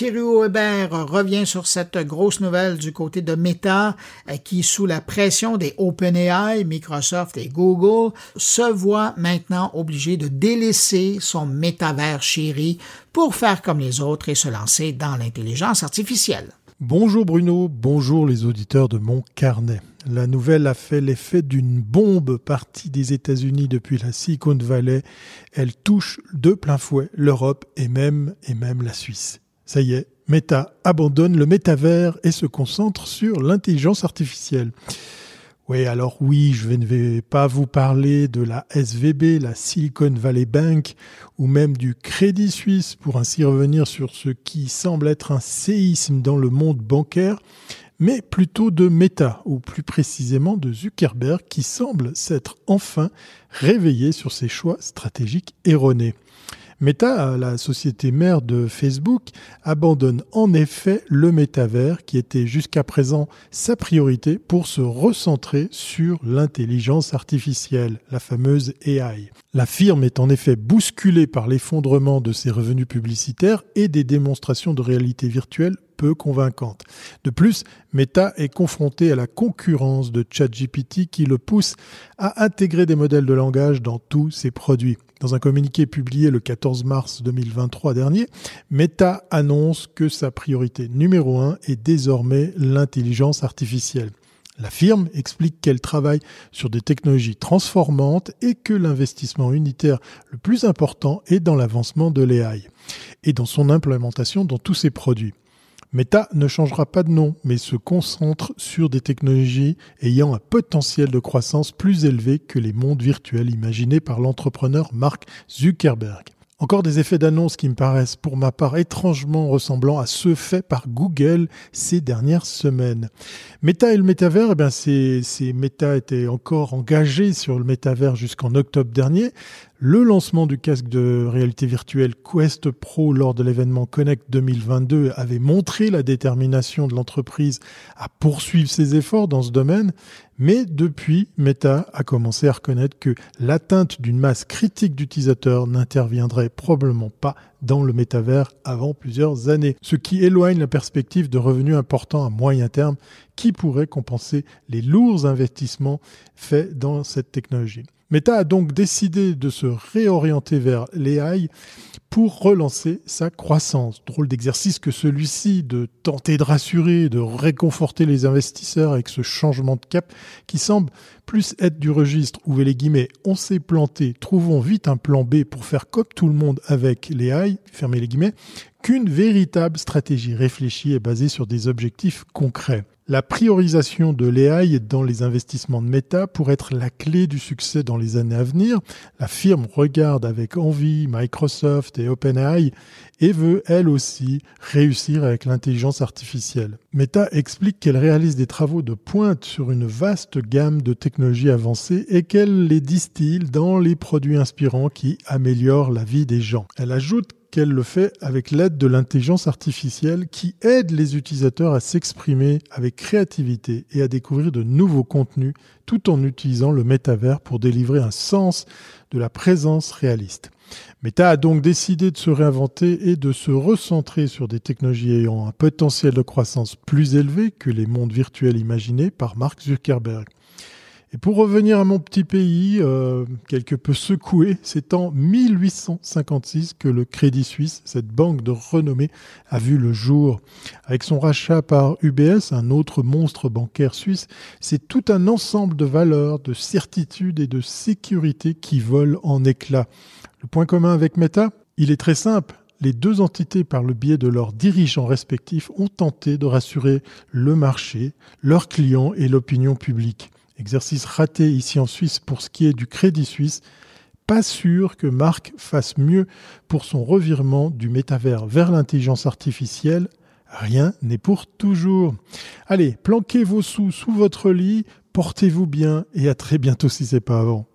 Thierry Weber revient sur cette grosse nouvelle du côté de Meta euh, qui, sous la pression des OpenAI, Microsoft et Google, se voit maintenant obligé de délaisser son métavers chéri pour faire comme les autres et se lancer dans l'intelligence artificielle. Bonjour Bruno, bonjour les auditeurs de mon carnet. La nouvelle a fait l'effet d'une bombe partie des États-Unis depuis la Silicon Valley. Elle touche de plein fouet l'Europe et même, et même la Suisse. Ça y est, Meta abandonne le métavers et se concentre sur l'intelligence artificielle. Oui, alors oui, je ne vais pas vous parler de la SVB, la Silicon Valley Bank, ou même du Crédit Suisse pour ainsi revenir sur ce qui semble être un séisme dans le monde bancaire, mais plutôt de Meta, ou plus précisément de Zuckerberg, qui semble s'être enfin réveillé sur ses choix stratégiques erronés. Meta, la société mère de Facebook, abandonne en effet le métavers qui était jusqu'à présent sa priorité pour se recentrer sur l'intelligence artificielle, la fameuse AI. La firme est en effet bousculée par l'effondrement de ses revenus publicitaires et des démonstrations de réalité virtuelle convaincante. De plus, Meta est confronté à la concurrence de ChatGPT qui le pousse à intégrer des modèles de langage dans tous ses produits. Dans un communiqué publié le 14 mars 2023 dernier, Meta annonce que sa priorité numéro un est désormais l'intelligence artificielle. La firme explique qu'elle travaille sur des technologies transformantes et que l'investissement unitaire le plus important est dans l'avancement de l'AI et dans son implémentation dans tous ses produits. Meta ne changera pas de nom, mais se concentre sur des technologies ayant un potentiel de croissance plus élevé que les mondes virtuels imaginés par l'entrepreneur Mark Zuckerberg. Encore des effets d'annonce qui me paraissent pour ma part étrangement ressemblant à ceux faits par Google ces dernières semaines. Meta et le métavers, eh bien c'est, Meta était encore engagé sur le métavers jusqu'en octobre dernier. Le lancement du casque de réalité virtuelle Quest Pro lors de l'événement Connect 2022 avait montré la détermination de l'entreprise à poursuivre ses efforts dans ce domaine, mais depuis, Meta a commencé à reconnaître que l'atteinte d'une masse critique d'utilisateurs n'interviendrait probablement pas dans le métavers avant plusieurs années, ce qui éloigne la perspective de revenus importants à moyen terme qui pourraient compenser les lourds investissements faits dans cette technologie. Meta a donc décidé de se réorienter vers l'AI pour relancer sa croissance. Drôle d'exercice que celui-ci de tenter de rassurer, de réconforter les investisseurs avec ce changement de cap qui semble plus être du registre, ouvrez les guillemets, on s'est planté, trouvons vite un plan B pour faire comme tout le monde avec l'AI, fermez les guillemets, qu'une véritable stratégie réfléchie et basée sur des objectifs concrets. La priorisation de l'AI dans les investissements de Meta pourrait être la clé du succès dans les années à venir. La firme regarde avec envie Microsoft et OpenAI et veut elle aussi réussir avec l'intelligence artificielle. Meta explique qu'elle réalise des travaux de pointe sur une vaste gamme de technologies avancées et qu'elle les distille dans les produits inspirants qui améliorent la vie des gens. Elle ajoute qu'elle le fait avec l'aide de l'intelligence artificielle qui aide les utilisateurs à s'exprimer avec créativité et à découvrir de nouveaux contenus tout en utilisant le métavers pour délivrer un sens de la présence réaliste. Meta a donc décidé de se réinventer et de se recentrer sur des technologies ayant un potentiel de croissance plus élevé que les mondes virtuels imaginés par Mark Zuckerberg. Et pour revenir à mon petit pays, euh, quelque peu secoué, c'est en 1856 que le Crédit Suisse, cette banque de renommée, a vu le jour. Avec son rachat par UBS, un autre monstre bancaire suisse, c'est tout un ensemble de valeurs, de certitudes et de sécurité qui volent en éclats. Le point commun avec Meta, il est très simple. Les deux entités, par le biais de leurs dirigeants respectifs, ont tenté de rassurer le marché, leurs clients et l'opinion publique. Exercice raté ici en Suisse pour ce qui est du Crédit Suisse. Pas sûr que Marc fasse mieux pour son revirement du métavers vers l'intelligence artificielle. Rien n'est pour toujours. Allez, planquez vos sous sous votre lit, portez-vous bien et à très bientôt si c'est pas avant.